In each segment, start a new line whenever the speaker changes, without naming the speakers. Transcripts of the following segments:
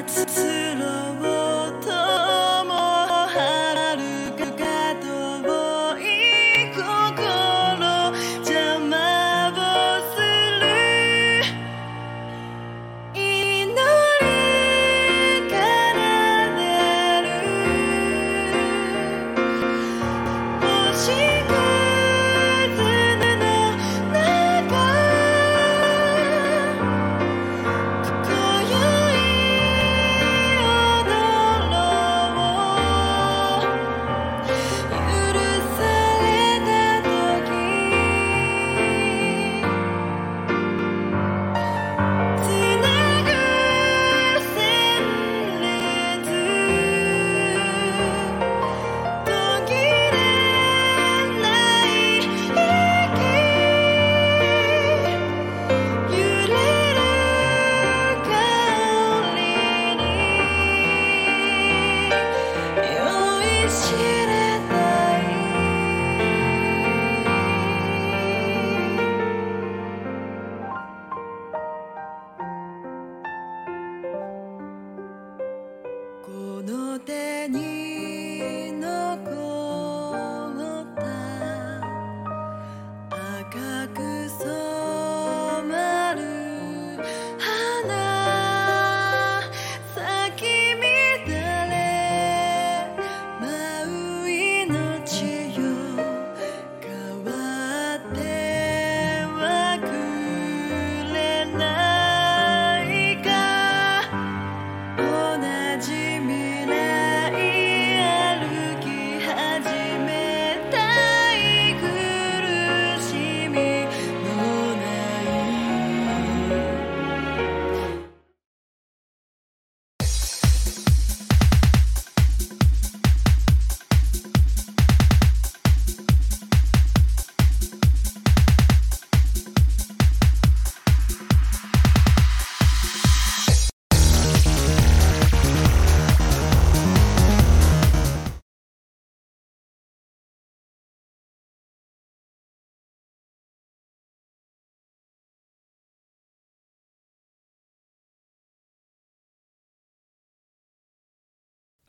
操ろうと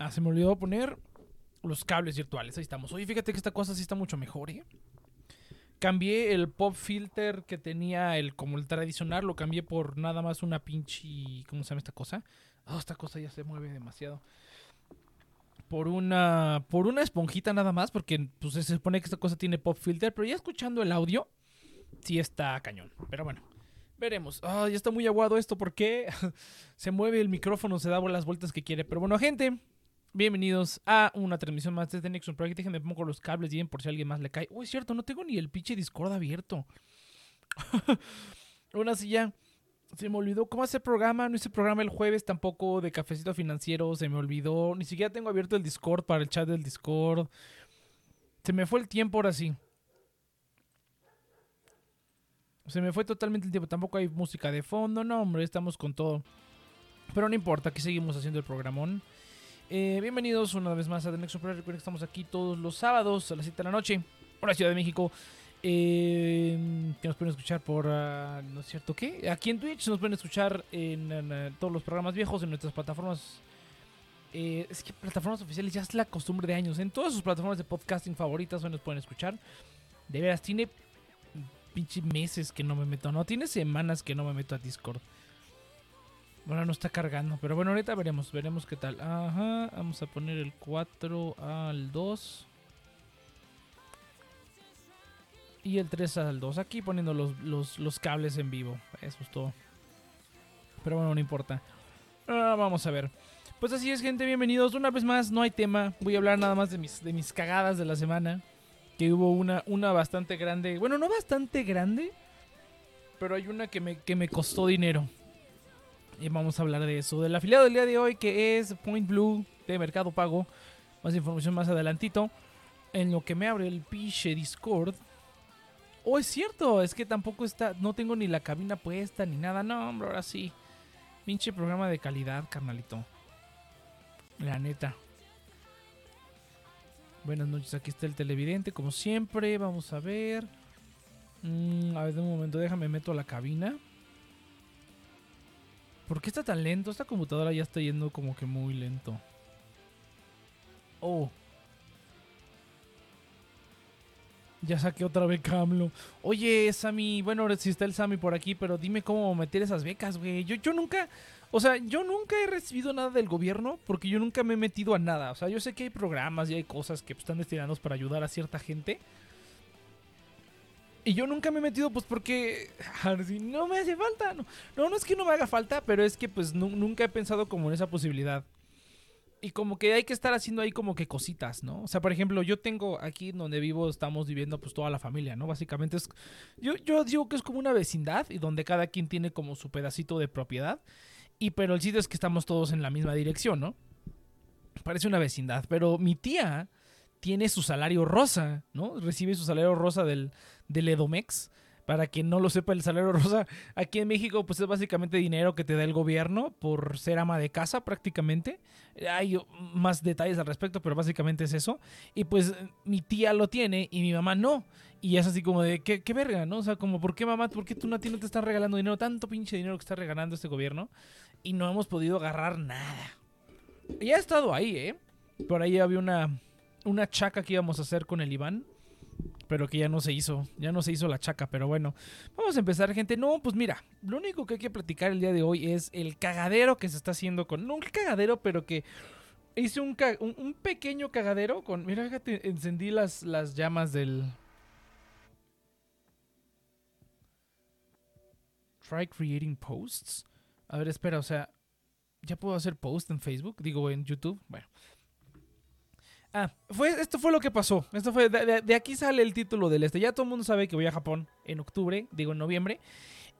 Ah, se me olvidó poner los cables virtuales. Ahí estamos. Oye, fíjate que esta cosa sí está mucho mejor, ¿eh? Cambié el pop filter que tenía el como el tradicional, lo cambié por nada más una pinche. ¿Cómo se llama esta cosa? Oh, esta cosa ya se mueve demasiado. Por una. Por una esponjita nada más. Porque pues, se supone que esta cosa tiene pop filter. Pero ya escuchando el audio. Sí está cañón. Pero bueno. Veremos. Ah, ya está muy aguado esto. ¿Por qué? se mueve el micrófono, se da las vueltas que quiere. Pero bueno, gente. Bienvenidos a una transmisión más de Nexon Project. Déjenme pongo los cables bien por si alguien más le cae. Uy, es cierto, no tengo ni el pinche Discord abierto. Así ya. Se me olvidó cómo hacer programa. No hice programa el jueves tampoco de cafecito financiero. Se me olvidó. Ni siquiera tengo abierto el Discord para el chat del Discord. Se me fue el tiempo ahora sí. Se me fue totalmente el tiempo. Tampoco hay música de fondo. No, hombre, estamos con todo. Pero no importa, aquí seguimos haciendo el programón. Eh, bienvenidos una vez más a The Next Super. Recuerden que estamos aquí todos los sábados a las 7 de la noche por la Ciudad de México. Eh, que nos pueden escuchar por. ah, ¿No es cierto qué? Aquí en Twitch nos pueden escuchar en, eh, todos los programas viejos en nuestras plataformas Eh, es que plataformas oficiales ya es la costumbre de años. En todas sus plataformas de podcasting favoritas nos pueden escuchar. De veras, tiene pinche meses que no me meto. No, tiene semanas que no me meto a Discord. Bueno, no está cargando. Pero bueno, ahorita veremos. Veremos qué tal. Ajá. Vamos a poner el 4 al 2. Y el 3 al 2. Aquí poniendo los, los, los cables en vivo. Eso es todo. Pero bueno, no importa. Ah, vamos a ver. Pues así es, gente. Bienvenidos. Una vez más, no hay tema. Voy a hablar nada más de mis, de mis cagadas de la semana. Que hubo una, una bastante grande. Bueno, no bastante grande. Pero hay una que me, que me costó dinero. Y vamos a hablar de eso. Del afiliado del día de hoy, que es Point Blue de Mercado Pago. Más información más adelantito. En lo que me abre el pinche Discord. Oh, es cierto, es que tampoco está, no tengo ni la cabina puesta ni nada. No, hombre, ahora sí. Pinche programa de calidad, carnalito. La neta. Buenas noches, aquí está el televidente, como siempre. Vamos a ver. Mm, a ver, de un momento, déjame meto a la cabina. ¿Por qué está tan lento? Esta computadora ya está yendo como que muy lento. Oh. Ya saqué otra beca AMLO. Oye, Sammy, bueno, si está el Sammy por aquí, pero dime cómo meter esas becas, güey. Yo, yo nunca, o sea, yo nunca he recibido nada del gobierno porque yo nunca me he metido a nada. O sea, yo sé que hay programas y hay cosas que están destinados para ayudar a cierta gente. Y yo nunca me he metido, pues porque no me hace falta. No, no, es que no me haga falta, pero es que pues nunca he pensado como en esa posibilidad. Y como que hay que estar haciendo ahí como que cositas, ¿no? O sea, por ejemplo, yo tengo aquí donde vivo, estamos viviendo pues toda la familia, ¿no? Básicamente es... Yo, yo digo que es como una vecindad y donde cada quien tiene como su pedacito de propiedad. Y pero el sitio es que estamos todos en la misma dirección, ¿no? Parece una vecindad. Pero mi tía tiene su salario rosa, ¿no? Recibe su salario rosa del, del Edomex. Para quien no lo sepa, el salario rosa aquí en México, pues es básicamente dinero que te da el gobierno por ser ama de casa prácticamente. Hay más detalles al respecto, pero básicamente es eso. Y pues mi tía lo tiene y mi mamá no. Y es así como de, ¿qué, verga, no? O sea, como, ¿por qué mamá? ¿Por qué tú no, no te están regalando dinero? Tanto pinche dinero que está regalando este gobierno. Y no hemos podido agarrar nada. Y ha estado ahí, ¿eh? Por ahí había una, una chaca que íbamos a hacer con el Iván pero que ya no se hizo, ya no se hizo la chaca, pero bueno, vamos a empezar gente, no, pues mira, lo único que hay que platicar el día de hoy es el cagadero que se está haciendo con, no un cagadero, pero que hice un, un, pequeño cagadero con, mira, fíjate, encendí las, las llamas del... Try creating posts. A ver, espera, o sea, ¿ya puedo hacer post en Facebook? Digo, en YouTube. Bueno, Ah, fue, esto fue lo que pasó. Esto fue, de, aquí sale el título del este. Ya todo el mundo sabe que voy a Japón en octubre, digo en noviembre.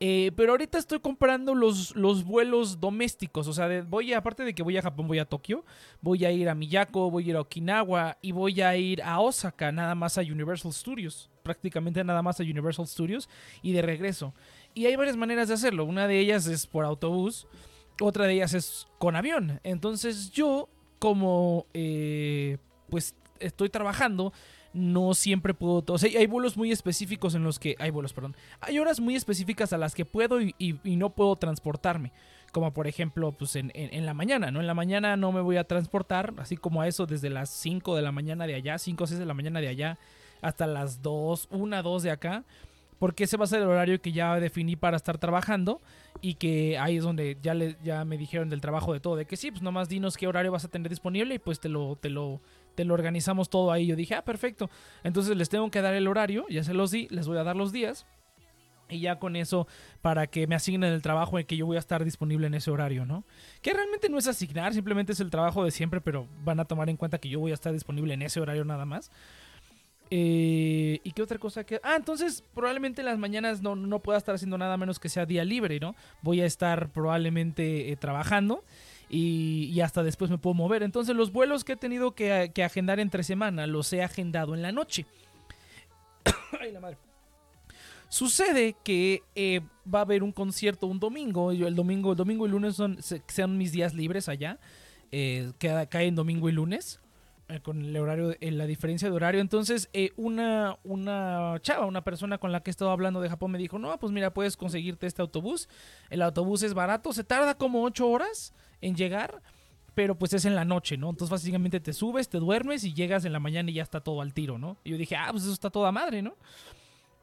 Eh, pero ahorita estoy comprando los, los vuelos domésticos. O sea, voy aparte de que voy a Japón, voy a Tokio. Voy a ir a Miyako, voy a ir a Okinawa y voy a ir a Osaka, nada más a Universal Studios. Prácticamente nada más a Universal Studios y de regreso. Y hay varias maneras de hacerlo. Una de ellas es por autobús. Otra de ellas es con avión. Entonces yo, como eh, pues estoy trabajando, no siempre puedo. O sea, hay vuelos muy específicos en los que. Hay vuelos, perdón. Hay horas muy específicas a las que puedo y, no puedo transportarme. Como por ejemplo, pues en, la mañana, ¿no? En la mañana no me voy a transportar, así como a eso desde las 5 de la mañana de allá, 5 o 6 de la mañana de allá, hasta las 2, 1, 2 de acá. Porque ese va a ser el horario que ya definí para estar trabajando y que ahí es donde ya, ya me dijeron del trabajo de todo, de que sí, pues nomás dinos qué horario vas a tener disponible y pues te lo, te lo, te lo organizamos todo ahí. Yo dije, ah, perfecto. Entonces les tengo que dar el horario, ya se los di, les voy a dar los días. Y ya con eso, para que me asignen el trabajo en que yo voy a estar disponible en ese horario, ¿no? Que realmente no es asignar, simplemente es el trabajo de siempre, pero van a tomar en cuenta que yo voy a estar disponible en ese horario nada más. Eh, ¿Y qué otra cosa que.? Ah, entonces probablemente en las mañanas no, no pueda estar haciendo nada menos que sea día libre, ¿no? Voy a estar probablemente eh, trabajando y, hasta después me puedo mover. Entonces los vuelos que he tenido que, agendar entre semana los he agendado en la noche. Ay, la madre. Sucede que eh, va a haber un concierto un domingo. Yo, el domingo, el domingo y lunes son, sean mis días libres allá. Eh, cae en domingo y lunes. Eh, con el horario, la diferencia de horario. Entonces, una, una chava, una persona con la que he estado hablando de Japón me dijo, no, pues mira, puedes conseguirte este autobús. El autobús es barato, se tarda como 8 horas en llegar, pero pues es en la noche, ¿no? Entonces básicamente te subes, te duermes y llegas en la mañana y ya está todo al tiro, ¿no? Y yo dije, ah, pues eso está toda madre, ¿no?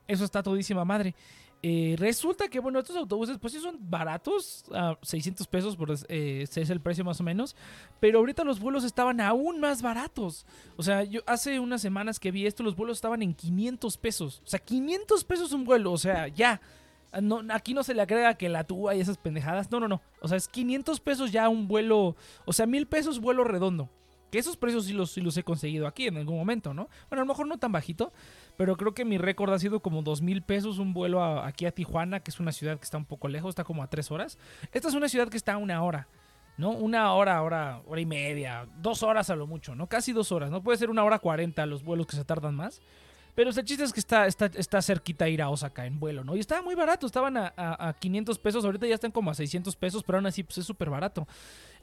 Eso está todísima madre. Eh, resulta que, bueno, estos autobuses, pues sí son baratos, a 600 pesos, por, eh, ese es el precio más o menos, pero ahorita los vuelos estaban aún más baratos. O sea, yo hace unas semanas que vi esto, los vuelos estaban en 500 pesos. O sea, 500 pesos un vuelo, o sea, ya. No, aquí no se le agrega que la tuba y esas pendejadas. No, no, no. O sea, es 500 pesos ya un vuelo. O sea, mil pesos vuelo redondo. Que esos precios sí los, sí los he conseguido aquí en algún momento, ¿no? Bueno, a lo mejor no tan bajito, pero creo que mi récord ha sido como dos mil pesos un vuelo aquí a Tijuana, que es una ciudad que está un poco lejos, está como a tres horas. Esta es una ciudad que está a una hora, ¿no? Una hora, hora, hora y media, dos horas a lo mucho, ¿no? Casi dos horas, ¿no? Puede ser una hora cuarenta los vuelos que se tardan más. Pero el chiste es que está, está, está cerquita ir a Osaka en vuelo, ¿no? Y estaba muy barato, estaban a, a, 500 pesos, ahorita ya están como a 600 pesos, pero aún así pues, es súper barato.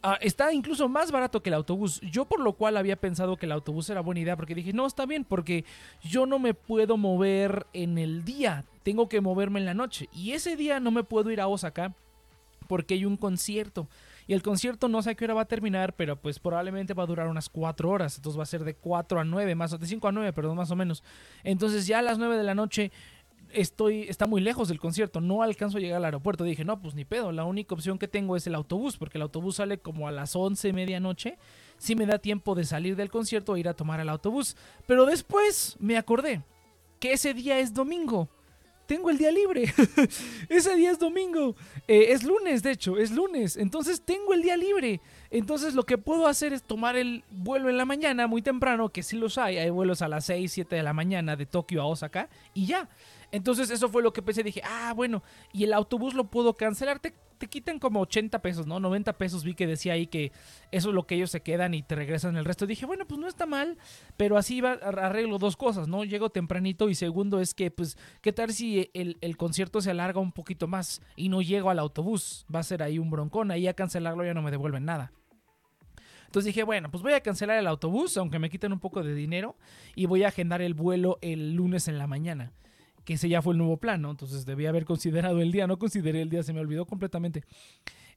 Ah, está incluso más barato que el autobús. Yo por lo cual había pensado que el autobús era buena idea, porque dije, no, está bien, porque yo no me puedo mover en el día, tengo que moverme en la noche. Y ese día no me puedo ir a Osaka porque hay un concierto. Y el concierto no sé a qué hora va a terminar, pero pues probablemente va a durar unas 4 horas. Entonces va a ser de 4 a 9, más de 5 a 9, perdón, más o menos. Entonces ya a las 9 de la noche estoy, está muy lejos del concierto, no alcanzo a llegar al aeropuerto. Dije, no, pues ni pedo, la única opción que tengo es el autobús, porque el autobús sale como a las 11, medianoche. Si me da tiempo de salir del concierto e ir a tomar el autobús. Pero después me acordé que ese día es domingo tengo el día libre. Ese día es domingo. Eh, es lunes, de hecho, es lunes. Entonces tengo el día libre. Entonces lo que puedo hacer es tomar el vuelo en la mañana, muy temprano, que sí los hay. Hay vuelos a las 6, 7 de la mañana de Tokio a Osaka. Y ya. Entonces eso fue lo que pensé. Dije, ah, bueno, y el autobús lo puedo cancelar. Te, te quitan como 80 pesos, ¿no? 90 pesos vi que decía ahí que eso es lo que ellos se quedan y te regresan el resto. Dije, bueno, pues no está mal, pero así va, arreglo dos cosas, ¿no? Llego tempranito y segundo es que, pues, ¿qué tal si el, el concierto se alarga un poquito más y no llego al autobús? Va a ser ahí un broncón, ahí a cancelarlo ya no me devuelven nada. Entonces dije, bueno, pues voy a cancelar el autobús, aunque me quiten un poco de dinero, y voy a agendar el vuelo el lunes en la mañana que ese ya fue el nuevo plan, ¿no? Entonces debía haber considerado el día, no consideré el día, se me olvidó completamente.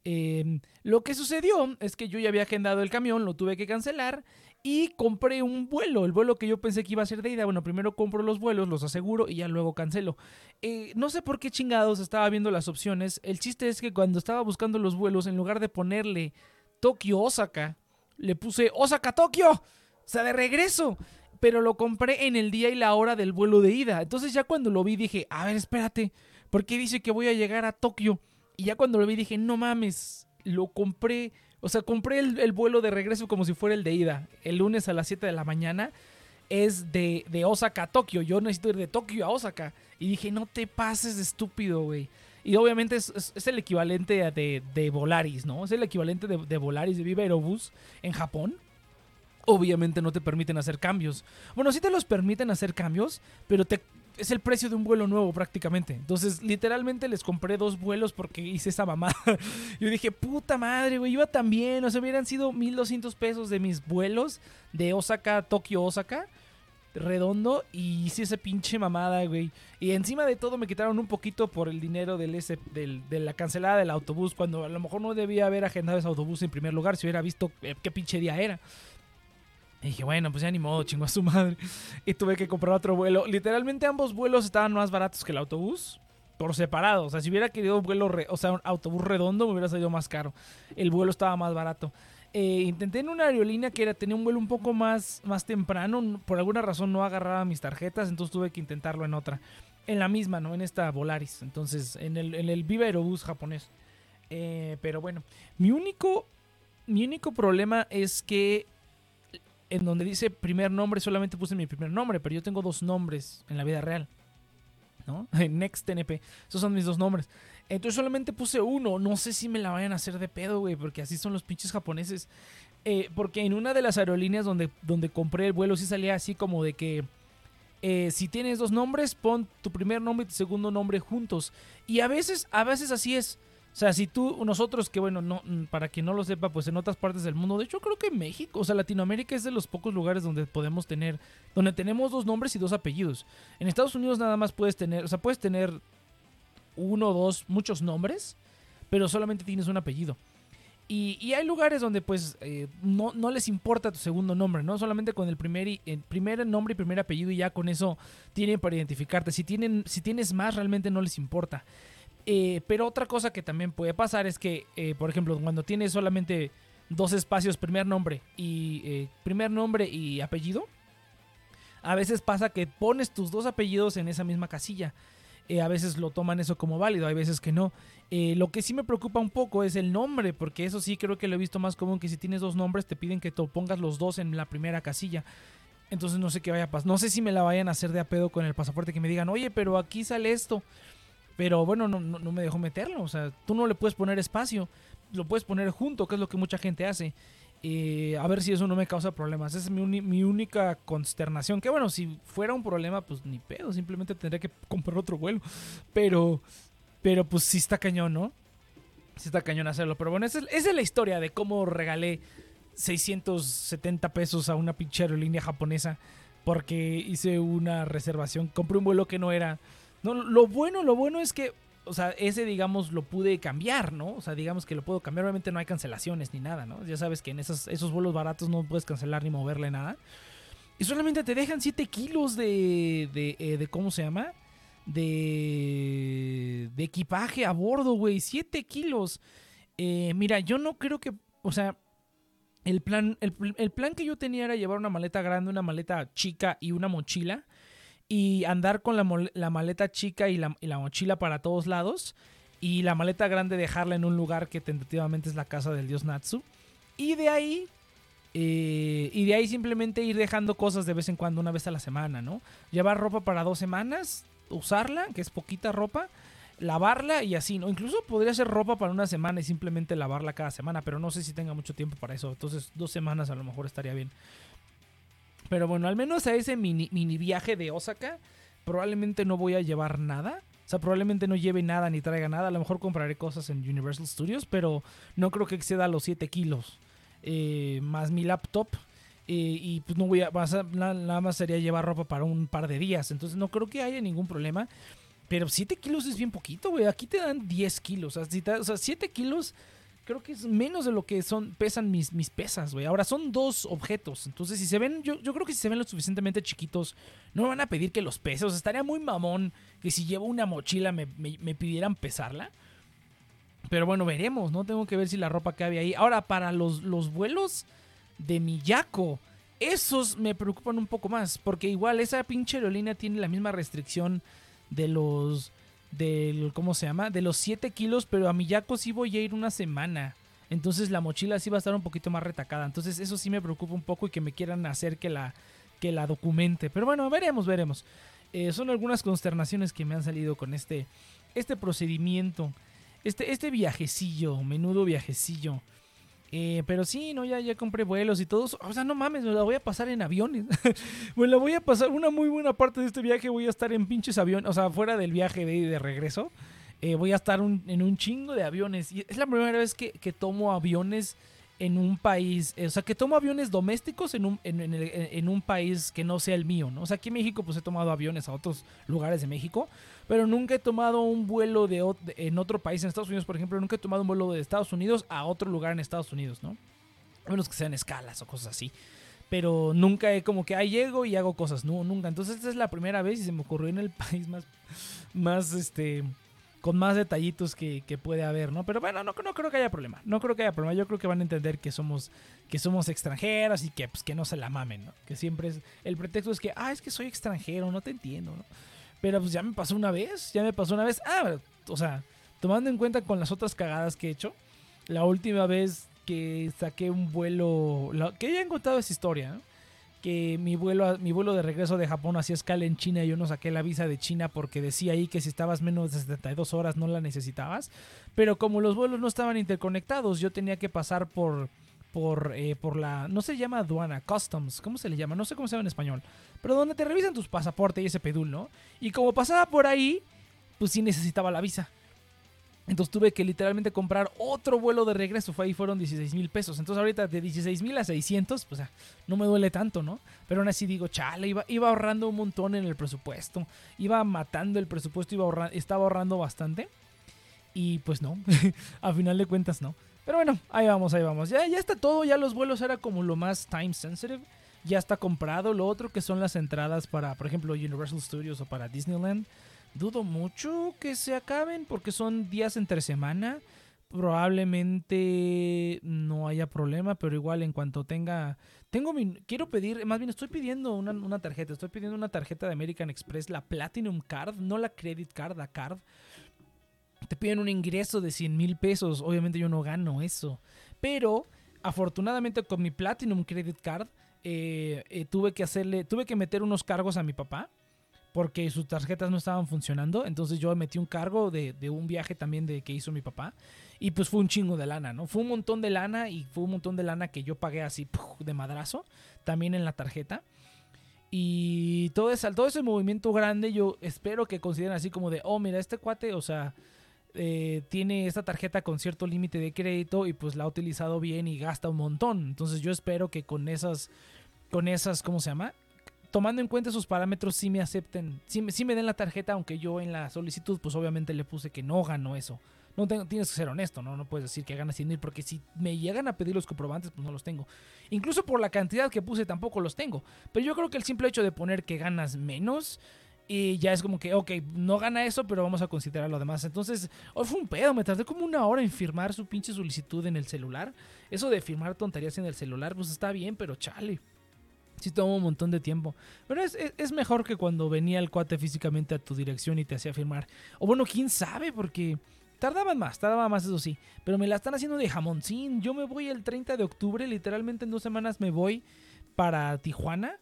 Em, lo que sucedió es que yo ya había agendado el camión, lo tuve que cancelar y compré un vuelo, el vuelo que yo pensé que iba a ser de ida. Bueno, primero compro los vuelos, los aseguro y ya luego cancelo. Eh, no sé por qué chingados estaba viendo las opciones. El chiste es que cuando estaba buscando los vuelos, en lugar de ponerle Tokio Osaka, le puse Osaka Tokio. O sea, de regreso pero lo compré en el día y la hora del vuelo de ida. Entonces ya cuando lo vi dije, a ver, espérate, ¿por qué dice que voy a llegar a Tokio? Y ya cuando lo vi dije, no mames, lo compré, o sea, compré el, vuelo de regreso como si fuera el de ida. El lunes a las 7 de la mañana es de, de Osaka a Tokio. Yo necesito ir de Tokio a Osaka. Y dije, no te pases estúpido, güey. Y obviamente es, el equivalente de, de, Volaris, ¿no? Es el equivalente de, de Volaris de Viva Aerobus en Japón obviamente no te permiten hacer cambios. Bueno, sí te los permiten hacer cambios, pero te, es el precio de un vuelo nuevo prácticamente. Entonces, literalmente les compré dos vuelos porque hice esa mamada. Yo dije, puta madre, güey, iba tan bien. O sea, hubieran sido 1200 pesos de mis vuelos de Osaka a Tokio, Osaka. Redondo y hice esa pinche mamada, güey. Y encima de todo me quitaron un poquito por el dinero del ese, del, de la cancelada del autobús. Cuando a lo mejor no debía haber agendado ese autobús en primer lugar si hubiera visto eh, qué pinche día era. Y dije, bueno, pues ya ni modo, chingo a su madre. Y tuve que comprar otro vuelo. Literalmente ambos vuelos estaban más baratos que el autobús. Por separado. O sea, si hubiera querido un vuelo, o sea, un autobús redondo, me hubiera salido más caro. El vuelo estaba más barato. Eh, intenté en una aerolínea que era, tenía un vuelo un poco más, más temprano. Por alguna razón no agarraba mis tarjetas, entonces tuve que intentarlo en otra. En la misma, ¿no? En esta Volaris. Entonces, en el, en el Viva Aerobús japonés. Eh, pero bueno, mi único, mi único problema es que en donde dice primer nombre, solamente puse mi primer nombre, pero yo tengo dos nombres en la vida real. ¿No? En NextNP. Esos son mis dos nombres. Entonces solamente puse uno. No sé si me la vayan a hacer de pedo, güey, porque así son los pinches japoneses. Eh, porque en una de las aerolíneas donde, donde compré el vuelo sí salía así como de que eh, si tienes dos nombres, pon tu primer nombre y tu segundo nombre juntos. Y a veces, a veces así es. O sea, si tú, nosotros que bueno, no, mm, para quien no lo sepa, pues en otras partes del mundo, de hecho creo que México, o sea, Latinoamérica es de los pocos lugares donde podemos tener, donde tenemos dos nombres y dos apellidos. En Estados Unidos nada más puedes tener, o sea, puedes tener uno, dos, muchos nombres, pero solamente tienes un apellido. Y, y hay lugares donde pues eh, no, no les importa tu segundo nombre, ¿no? Solamente con el primer, y- el primer nombre y primer apellido y ya con eso tienen para identificarte. Si, tienen, si tienes más, realmente no les importa. Eh, pero otra cosa que también puede pasar es que, eh, por ejemplo, cuando tienes solamente dos espacios, primer nombre y eh, primer nombre y apellido, a veces pasa que pones tus dos apellidos en esa misma casilla. Eh, a veces lo toman eso como válido, hay veces que no. Eh, lo que sí me preocupa un poco es el nombre, porque eso sí creo que lo he visto más común que si tienes dos nombres te piden que te pongas los dos en la primera casilla. Entonces no sé qué vaya a pasar. No sé si me la vayan a hacer de a pedo con el pasaporte que me digan, oye, pero aquí sale esto. Pero bueno, no, no, me dejó meterlo. O sea, tú no le puedes poner espacio. Lo puedes poner junto, que es lo que mucha gente hace. Eh, a ver si eso no me causa problemas. Esa es mi, mi única consternación. Que bueno, si fuera un problema, pues ni pedo. Simplemente tendría que comprar otro vuelo. Pero, pero pues sí está cañón, ¿no? Sí está cañón hacerlo. Pero bueno, esa es, esa es la historia de cómo regalé 670 pesos a una pinche aerolínea japonesa. Porque hice una reservación. Compré un vuelo que no era. Lo bueno, lo bueno es que. O sea, ese, digamos, lo pude cambiar, ¿no? O sea, digamos que lo puedo cambiar. Obviamente no hay cancelaciones ni nada, ¿no? Ya sabes que en esos, esos vuelos baratos no puedes cancelar ni moverle nada. Y solamente te dejan 7 kilos de, de, eh, de ¿Cómo se llama? De. De equipaje a bordo, güey. 7 kilos. Eh, mira, yo no creo que. O sea. El plan, el, el plan que yo tenía era llevar una maleta grande, una maleta chica y una mochila. Y andar con la, maleta chica y la, y la mochila para todos lados. Y la maleta grande dejarla en un lugar que tentativamente es la casa del dios Natsu. Y de ahí eh, y de ahí simplemente ir dejando cosas de vez en cuando, una vez a la semana, ¿no? Llevar ropa para dos semanas, usarla, que es poquita ropa, lavarla y así, ¿no? Incluso podría ser ropa para una semana y simplemente lavarla cada semana, pero no sé si tenga mucho tiempo para eso. Entonces, dos semanas a lo mejor estaría bien. Pero bueno, al menos a ese mini, mini viaje de Osaka, probablemente no voy a llevar nada. O sea, probablemente no lleve nada ni traiga nada. A lo mejor compraré cosas en Universal Studios, pero no creo que exceda los 7 kilos eh, más mi laptop. eh, y pues no voy a, nada más sería llevar ropa para un par de días. Entonces no creo que haya ningún problema. Pero 7 kilos es bien poquito, güey. Aquí te dan 10 kilos. O o sea, 7 kilos creo que es menos de lo que son pesan mis, mis pesas, güey. Ahora son dos objetos. Entonces, si se ven, yo, yo creo que si se ven lo suficientemente chiquitos, no me van a pedir que los pese. O sea, estaría muy mamón que si llevo una mochila me, me- pidieran pesarla. Pero bueno, veremos, ¿no? Tengo que ver si la ropa cabe ahí. Ahora, para los, los vuelos de Miyako, esos me preocupan un poco más. Porque igual esa pinche aerolínea tiene la misma restricción de los. Del, ¿Cómo se llama? De los 7 kilos, pero a Miyako sí voy a ir una semana. Entonces la mochila sí va a estar un poquito más retacada. Entonces eso sí me preocupa un poco y que me quieran hacer que la, que la documente. Pero bueno, veremos, veremos. Eh, son algunas consternaciones que me han salido con este, este procedimiento. Este, este viajecillo, menudo viajecillo. Eh, pero sí, no, ya, ya compré vuelos y todo. eso. O sea, no mames, me la voy a pasar en aviones. me la voy a pasar una muy buena parte de este viaje. Voy a estar en pinches aviones. O sea, fuera del viaje de, de regreso. eh, voy a estar en un chingo de aviones. Y es la primera vez que, que tomo aviones en un país. eh, o sea, que tomo aviones domésticos en un, en, el- en un país que no sea el mío, ¿no? O sea, aquí en México, pues he tomado aviones a otros lugares de México pero nunca he tomado un vuelo de- en otro país, en Estados Unidos, por ejemplo, nunca he tomado un vuelo de Estados Unidos a otro lugar en Estados Unidos, ¿no? A menos que sean escalas o cosas así. Pero nunca he como que ahí llego y hago cosas, no, nunca. Entonces esta es la primera vez y se me ocurrió en el país más, más este, con más detallitos que, que puede haber, ¿no? Pero bueno, no, no creo que haya problema, no creo que haya problema. Yo creo que van a entender que somos, que somos extranjeras y que, pues, que no se la mamen, ¿no? Que siempre es, el pretexto es que, ah, es que soy extranjero, no te entiendo, ¿no? Pero pues ya me pasó una vez, ya me pasó una vez. Ah, o sea, tomando en cuenta con las otras cagadas que he hecho, la última vez que saqué un vuelo, la- que ya he contado esa historia, ¿no? Que mi vuelo, mi vuelo de regreso de Japón hacía escala en China y yo no saqué la visa de China porque decía ahí que si estabas menos de 72 horas no la necesitabas. Pero como los vuelos no estaban interconectados, yo tenía que pasar por por, eh, por la, no se llama aduana, customs, ¿cómo se le llama? No sé cómo se llama en español, pero donde te revisan tus pasaportes y ese pedul, ¿no? Y como pasaba por ahí, pues sí necesitaba la visa. Entonces tuve que literalmente comprar otro vuelo de regreso. Fue ahí fueron 16 mil pesos. Entonces ahorita de 16 mil a 600, pues no me duele tanto, ¿no? Pero aún así digo, chale, iba, iba ahorrando un montón en el presupuesto. Iba matando el presupuesto, iba ahorra- estaba ahorrando bastante. Y pues no, a final de cuentas no. Pero bueno, ahí vamos, ahí vamos. Ya, ya está todo, ya los vuelos era como lo más time sensitive. Ya está comprado. Lo otro que son las entradas para, por ejemplo, Universal Studios o para Disneyland. Dudo mucho que se acaben porque son días entre semana. Probablemente no haya problema, pero igual en cuanto tenga... Tengo mi... Quiero pedir, más bien estoy pidiendo una, una tarjeta. Estoy pidiendo una tarjeta de American Express, la Platinum Card, no la Credit Card, la Card te piden un ingreso de 100 mil pesos. Obviamente yo no gano eso. Pero afortunadamente con mi Platinum Credit Card eh, eh, tuve que hacerle, tuve que meter unos cargos a mi papá porque sus tarjetas no estaban funcionando. Entonces yo metí un cargo de, un viaje también de que hizo mi papá. Y pues fue un chingo de lana, ¿no? Fue un montón de lana y fue un montón de lana que yo pagué así de madrazo. También en la tarjeta. Y todo ese, todo ese movimiento grande yo espero que consideren así como de, oh, mira, este cuate, o sea, eh, tiene esta tarjeta con cierto límite de crédito y pues la ha utilizado bien y gasta un montón. Entonces yo espero que con esas, con esas, ¿cómo se llama? Tomando en cuenta esos parámetros, sí me acepten, sí me, me den la tarjeta, aunque yo en la solicitud pues obviamente le puse que no gano eso. No tengo, tienes que ser honesto, ¿no? No puedes decir que ganas 100 mil porque si me llegan a pedir los comprobantes, pues no los tengo. Incluso por la cantidad que puse tampoco los tengo. Pero yo creo que el simple hecho de poner que ganas menos y ya es como que, ok, no gana eso, pero vamos a considerar lo demás. Entonces, hoy fue un pedo, me tardé como una hora en firmar su pinche solicitud en el celular. Eso de firmar tonterías en el celular, pues está bien, pero chale. Sí toma un montón de tiempo. Pero es, es, mejor que cuando venía el cuate físicamente a tu dirección y te hacía firmar. O bueno, quién sabe, porque tardaban más, tardaban más, eso sí. Pero me la están haciendo de jamoncín. Yo me voy el 30 de octubre, literalmente en dos semanas me voy para Tijuana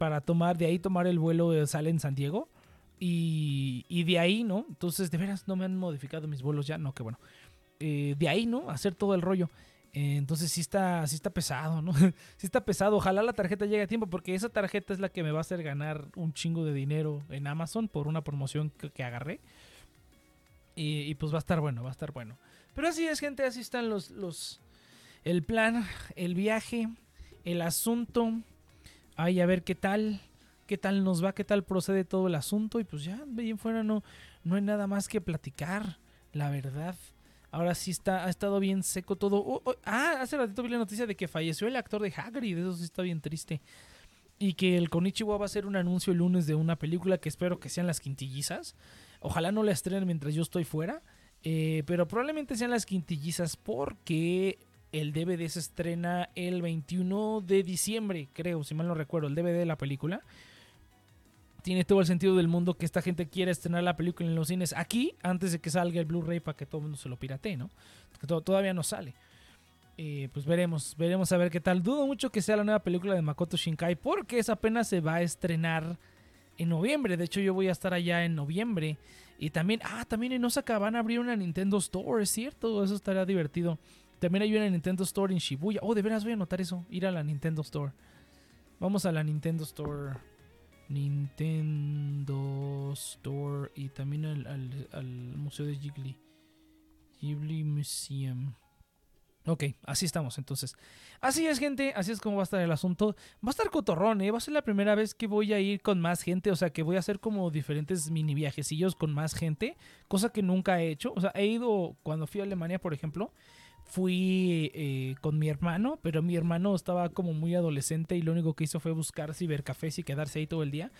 para tomar, de ahí tomar el vuelo de sale en San Diego. Y, y, de ahí, ¿no? Entonces, de veras, no me han modificado mis vuelos ya, no, que bueno. Eh, de ahí, ¿no? Hacer todo el rollo. Eh, entonces sí está, sí está pesado, ¿no? sí está pesado. Ojalá la tarjeta llegue a tiempo porque esa tarjeta es la que me va a hacer ganar un chingo de dinero en Amazon por una promoción que, agarré. Y, y, pues va a estar bueno, va a estar bueno. Pero así es, gente, así están los, los, el plan, el viaje, el asunto. Ay, a ver qué tal, qué tal nos va, qué tal procede todo el asunto. Y pues ya, bien fuera, no, no hay nada más que platicar, la verdad. Ahora sí está, ha estado bien seco todo. Oh, oh, ah, hace ratito vi la noticia de que falleció el actor de Hagrid, eso sí está bien triste. Y que el Konichiwa va a hacer un anuncio el lunes de una película que espero que sean las quintillizas. Ojalá no la estrenen mientras yo estoy fuera. Eh, pero probablemente sean las quintillizas porque el DVD se estrena el 21 de diciembre, creo, si mal no recuerdo, el DVD de la película. Tiene todo el sentido del mundo que esta gente quiera estrenar la película en los cines aquí antes de que salga el Blu-ray para que todo el mundo se lo piratee, ¿no? Todavía no sale. Eh, pues veremos, veremos a ver qué tal. Dudo mucho que sea la nueva película de Makoto Shinkai porque esa apenas se va a estrenar en noviembre. De hecho, yo voy a estar allá en noviembre. Y también, ah, también en Osaka van a abrir una Nintendo Store, es cierto. Eso estará divertido. También hay una Nintendo Store en Shibuya. Oh, de veras voy a anotar eso. Ir a la Nintendo Store. Vamos a la Nintendo Store. Nintendo Store. Y también al, Museo de Ghibli. Ghibli Museum. Ok, así estamos entonces. Así es, gente. Así es como va a estar el asunto. Va a estar cotorrón, ¿eh? Va a ser la primera vez que voy a ir con más gente. O sea, que voy a hacer como diferentes mini viajecillos con más gente. Cosa que nunca he hecho. O sea, he ido cuando fui a Alemania, por ejemplo fui eh, con mi hermano, pero mi hermano estaba como muy adolescente y lo único que hizo fue buscar cibercafés y quedarse ahí todo el día.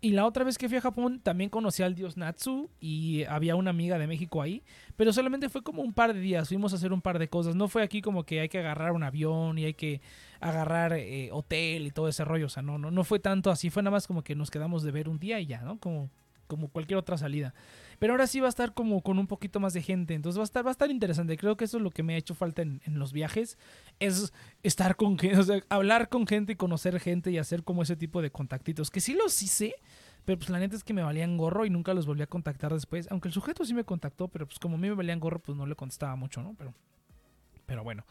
Y la otra vez que fui a Japón también conocí al dios Natsu y había una amiga de México ahí, pero solamente fue como un par de días, fuimos a hacer un par de cosas, no fue aquí como que hay que agarrar un avión y hay que agarrar eh, hotel y todo ese rollo, o sea, no, no, no fue tanto así, fue nada más como que nos quedamos de ver un día y ya, ¿no? Como, como cualquier otra salida. Pero ahora sí va a estar como con un poquito más de gente. Entonces va a estar, va a estar interesante. Creo que eso es lo que me ha hecho falta en, los viajes. Es estar con gente, hablar con gente y conocer gente y hacer como ese tipo de contactitos. Que sí los hice. Pero pues la neta es que me valían gorro y nunca los volví a contactar después. Aunque el sujeto sí me contactó, pero pues como a mí me valían gorro, pues no le contestaba mucho, ¿no? Pero, pero bueno.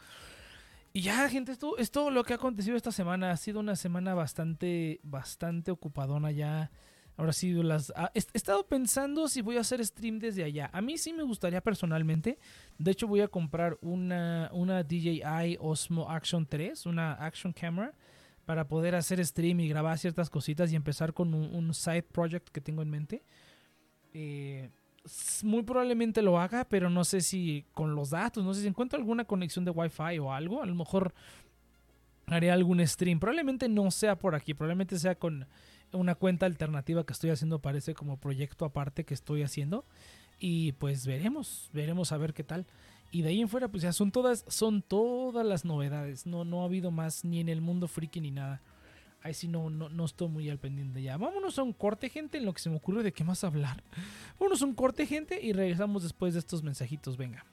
Y ya, gente, esto es todo lo que ha acontecido esta semana. Ha sido una semana bastante, bastante ocupadona ya. Ahora sí, las, ah, he estado pensando si voy a hacer stream desde allá. A mí sí me gustaría personalmente. De hecho, voy a comprar una, una DJI Osmo Action 3, una Action Camera, para poder hacer stream y grabar ciertas cositas y empezar con un, side project que tengo en mente. Eh,
muy probablemente lo haga, pero no sé si con los datos, no sé si encuentro alguna conexión de Wi-Fi o algo. A lo mejor haré algún stream. Probablemente no sea por aquí, probablemente sea con una cuenta alternativa que estoy haciendo, parece como proyecto aparte que estoy haciendo. Y pues veremos, veremos a ver qué tal. Y de ahí en fuera, pues ya son todas, son todas las novedades. No, no ha habido más ni en el mundo friki ni nada. Ahí sí no, no, no estoy muy al pendiente ya. Vámonos a un corte, gente, en lo que se me ocurre de qué más hablar. Vámonos a un corte, gente, y regresamos después de estos mensajitos. Venga.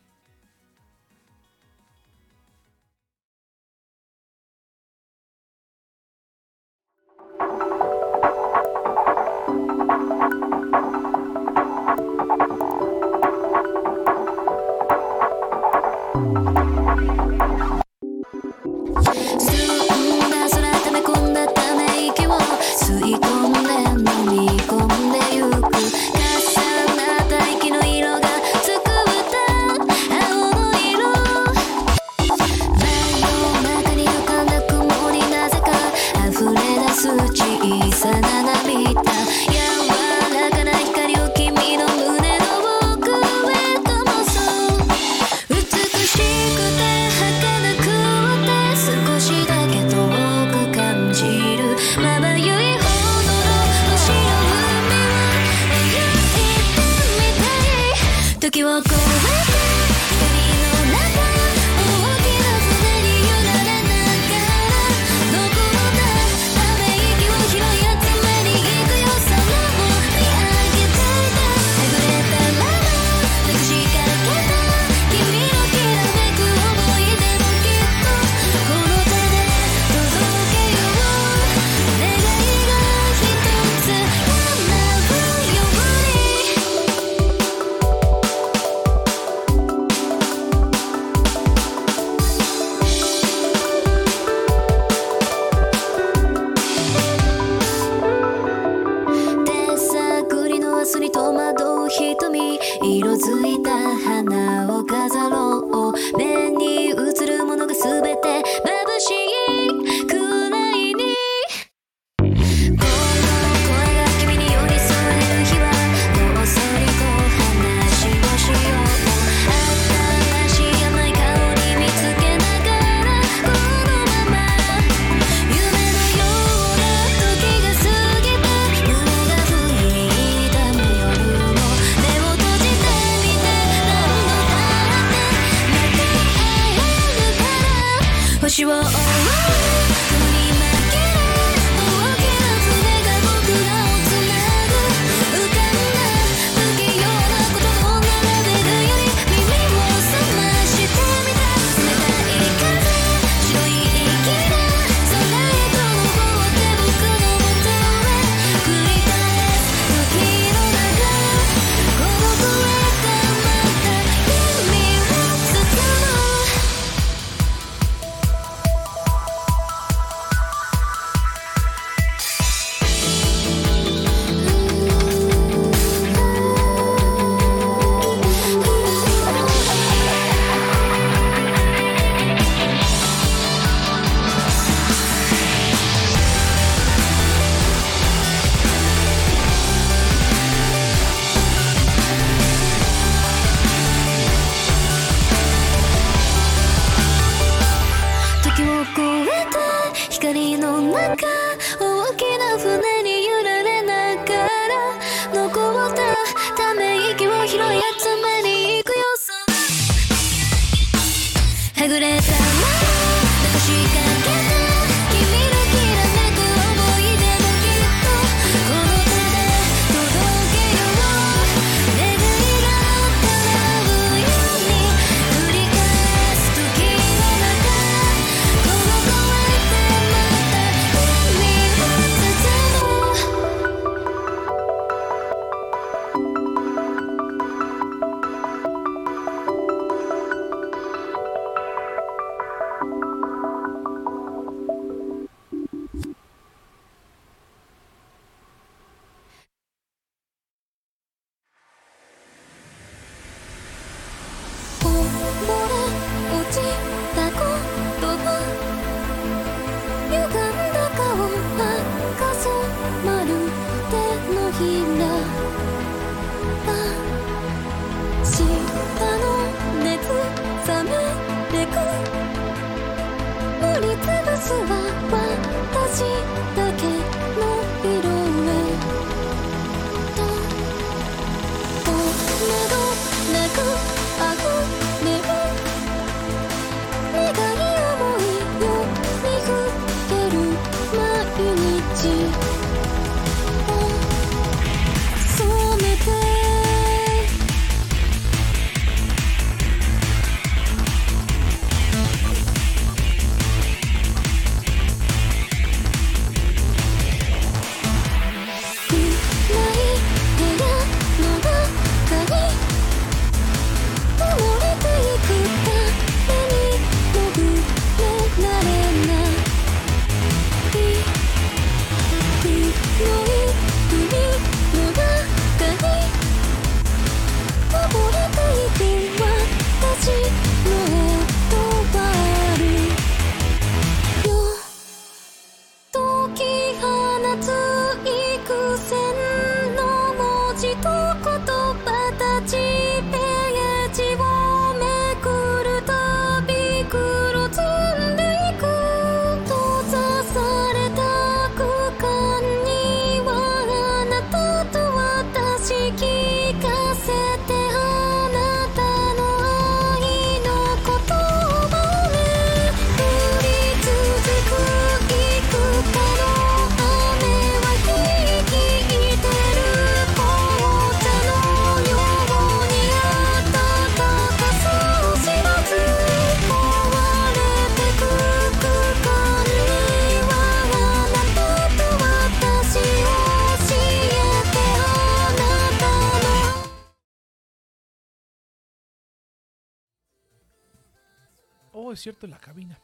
Cierto, la cabina.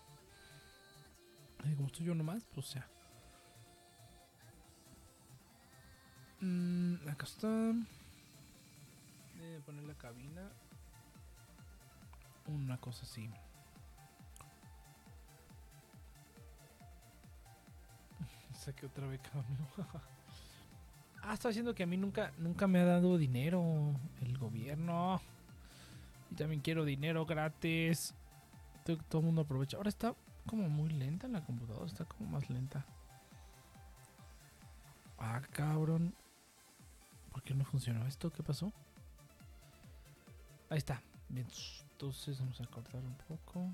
Ay, como estoy yo nomás, pues o sea. Mm, acá está. Poner la cabina. Una cosa así. Saqué otra vez cambio. ah, está diciendo que a mí nunca, nunca me ha dado dinero el gobierno. Y también quiero dinero gratis. Todo, el mundo aprovecha. Ahora está como muy lenta en la computadora. Está como más lenta. Ah, cabrón. ¿Por qué no funcionó esto? ¿Qué pasó? Ahí está. Entonces vamos a cortar un poco.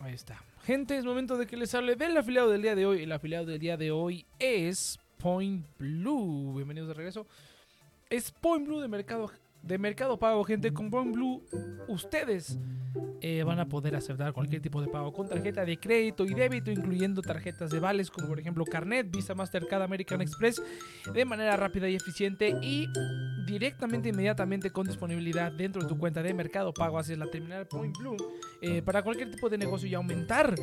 Ahí está. Gente, es momento de que les hable del afiliado del día de hoy. El afiliado del día de hoy es Point Blue. Bienvenidos de regreso. Es Point Blue de mercado, de mercado pago, gente. Con Point Blue, ustedes eh, van a poder aceptar cualquier tipo de pago con tarjeta de crédito y débito, incluyendo tarjetas de vales como por ejemplo Carnet, Visa, Mastercard, American Express, de manera rápida y eficiente y directamente, inmediatamente con disponibilidad dentro de tu cuenta de mercado pago. Haces la terminal Point Blue eh, para cualquier tipo de negocio y aumentar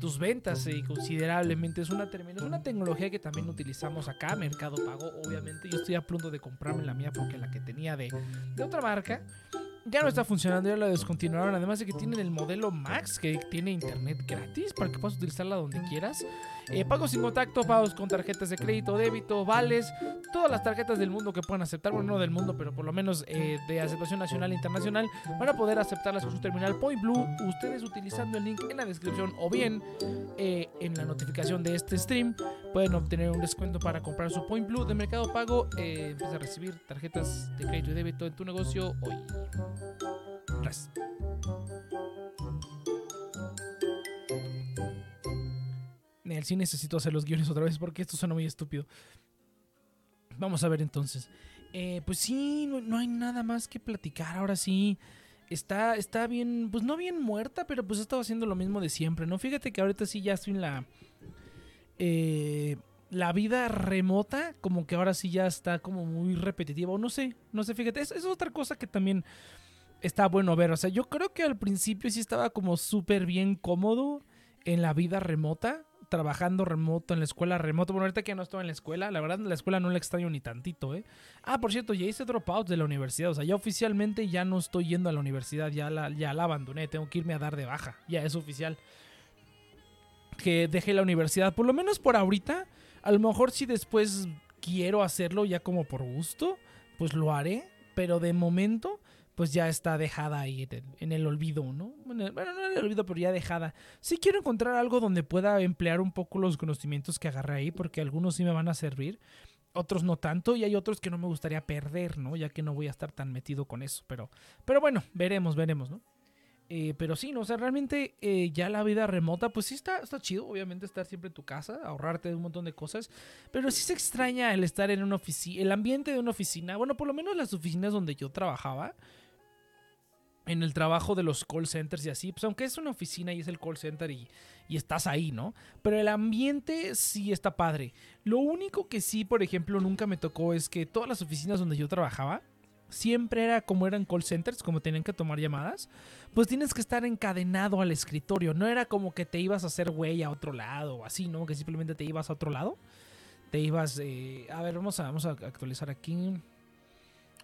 tus ventas eh, considerablemente. Es una, terminal, es una tecnología que también utilizamos acá, Mercado Pago, obviamente. Yo estoy a punto de comprarme la mía porque la que tenía de, de otra marca ya no está funcionando, ya la descontinuaron. Además de que tienen el modelo Max, que tiene internet gratis para que puedas utilizarla donde quieras. Eh, pagos sin contacto, pagos con tarjetas de crédito, débito, vales, todas las tarjetas del mundo que puedan aceptar, bueno, no del mundo, pero por lo menos eh, de aceptación nacional e internacional, van a poder aceptarlas con su terminal Point Blue. Ustedes utilizando el link en la descripción o bien eh, en la notificación de este stream, pueden obtener un descuento para comprar su Point Blue de Mercado Pago. Eh, empieza a recibir tarjetas de crédito y débito en tu negocio hoy. Gracias. El sí necesito hacer los guiones otra vez porque esto suena muy estúpido. Vamos a ver entonces. Eh, pues sí, no, no hay nada más que platicar. Ahora sí. Está, está bien, pues no bien muerta, pero pues estaba haciendo lo mismo de siempre, ¿no? Fíjate que ahorita sí ya estoy en la... eh, la vida remota, como que ahora sí ya está como muy repetitiva. O no sé, no sé, fíjate, es, es otra cosa que también está bueno ver. O sea, yo creo que al principio sí estaba como súper bien cómodo en la vida remota, trabajando remoto, en la escuela remoto. Bueno, ahorita que no estoy en la escuela, la verdad, la escuela no la extraño ni tantito, ¿eh? Ah, por cierto, ya hice dropout de la universidad. O sea, ya oficialmente ya no estoy yendo a la universidad, ya la, ya la abandoné, tengo que irme a dar de baja. Ya es oficial. Que dejé la universidad, por lo menos por ahorita. A lo mejor si después quiero hacerlo ya como por gusto, pues lo haré. Pero de momento, pues ya está dejada ahí en el, olvido, ¿no? Bueno, bueno, no en el olvido, pero ya dejada. Sí quiero encontrar algo donde pueda emplear un poco los conocimientos que agarré ahí, porque algunos sí me van a servir, otros no tanto, y hay otros que no me gustaría perder, ¿no? Ya que no voy a estar tan metido con eso. Pero, pero bueno, veremos, veremos, ¿no? Eh, pero sí, ¿no? O sea, realmente eh, ya la vida remota, pues sí está, está chido, obviamente, estar siempre en tu casa, ahorrarte de un montón de cosas. Pero sí se extraña el estar en una oficina, el ambiente de una oficina. Bueno, por lo menos las oficinas donde yo trabajaba, en el trabajo de los call centers y así, pues aunque es una oficina y es el call center y, y estás ahí, ¿no? Pero el ambiente sí está padre. Lo único que sí, por ejemplo, nunca me tocó es que todas las oficinas donde yo trabajaba, siempre era como eran call centers, como tenían que tomar llamadas, pues tienes que estar encadenado al escritorio. No era como que te ibas a hacer güey a otro lado o así, ¿no? Que simplemente te ibas a otro lado. Te ibas, eh, a ver, vamos a, vamos a actualizar aquí